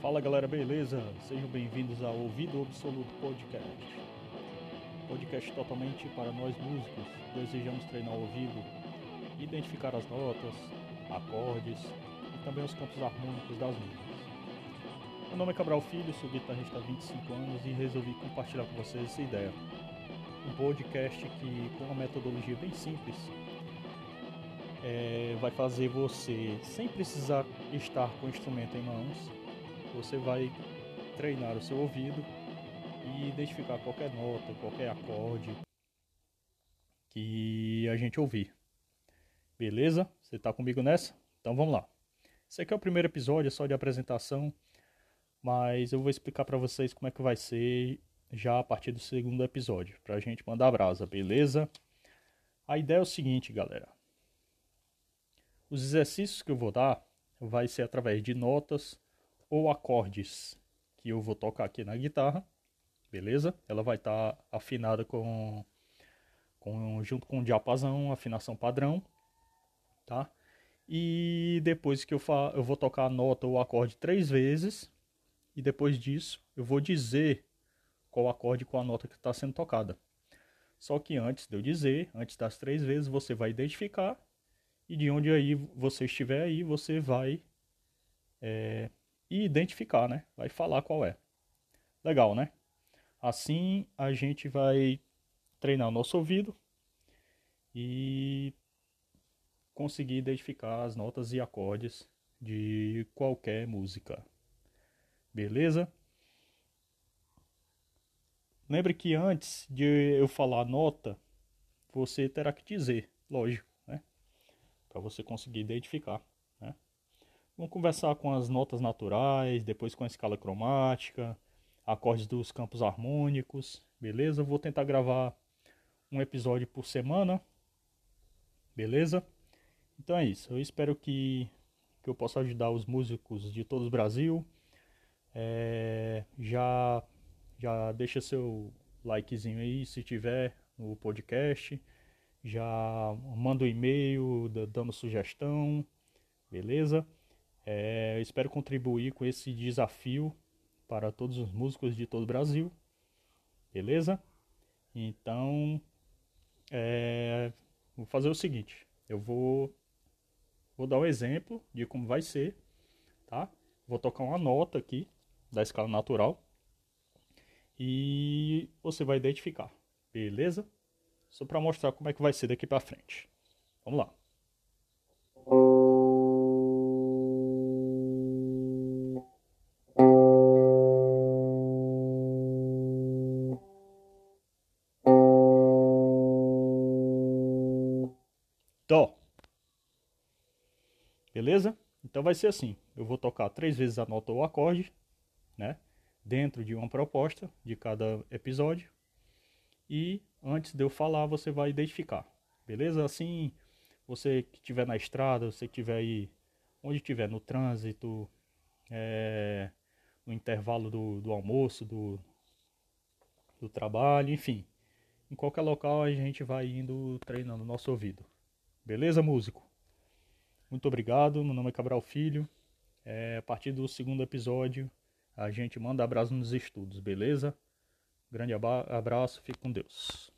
Fala galera, beleza? Sejam bem-vindos ao Ouvido Absoluto Podcast. Podcast totalmente para nós músicos. Desejamos treinar o ouvido, identificar as notas, acordes e também os campos harmônicos das músicas. Meu nome é Cabral Filho, sou guitarrista há 25 anos e resolvi compartilhar com vocês essa ideia. Um podcast que, com uma metodologia bem simples, é, vai fazer você, sem precisar estar com o instrumento em mãos, você vai treinar o seu ouvido e identificar qualquer nota, qualquer acorde que a gente ouvir. Beleza? Você está comigo nessa? Então vamos lá. Esse aqui é o primeiro episódio, é só de apresentação, mas eu vou explicar para vocês como é que vai ser já a partir do segundo episódio, para a gente mandar brasa, beleza? A ideia é o seguinte, galera. Os exercícios que eu vou dar vai ser através de notas ou acordes que eu vou tocar aqui na guitarra, beleza? Ela vai estar tá afinada com, com junto com o diapasão, afinação padrão, tá? E depois que eu, fa eu vou tocar a nota ou acorde três vezes, e depois disso eu vou dizer qual acorde com a nota que está sendo tocada. Só que antes de eu dizer, antes das três vezes, você vai identificar e de onde aí você estiver aí, você vai é, identificar, né? Vai falar qual é. Legal, né? Assim a gente vai treinar o nosso ouvido e conseguir identificar as notas e acordes de qualquer música. Beleza? Lembre que antes de eu falar nota, você terá que dizer, lógico para você conseguir identificar. Vamos conversar com as notas naturais, depois com a escala cromática, acordes dos campos harmônicos, beleza? vou tentar gravar um episódio por semana, beleza? Então é isso. Eu espero que, que eu possa ajudar os músicos de todo o Brasil. É, já já deixa seu likezinho aí se tiver no podcast já manda um e-mail dando sugestão, beleza? É, espero contribuir com esse desafio para todos os músicos de todo o Brasil, beleza? Então, é, vou fazer o seguinte: eu vou, vou dar um exemplo de como vai ser, tá? Vou tocar uma nota aqui da escala natural e você vai identificar, beleza? só para mostrar como é que vai ser daqui para frente. Vamos lá. Dó. Beleza? Então vai ser assim. Eu vou tocar três vezes a nota ou acorde, né? Dentro de uma proposta de cada episódio e antes de eu falar você vai identificar, beleza? Assim, você que estiver na estrada, você que estiver aí, onde estiver, no trânsito, é, no intervalo do, do almoço, do, do trabalho, enfim. Em qualquer local a gente vai indo treinando nosso ouvido. Beleza, músico? Muito obrigado, meu nome é Cabral Filho. É, a partir do segundo episódio a gente manda abraço nos estudos, beleza? Grande abraço, fique com Deus.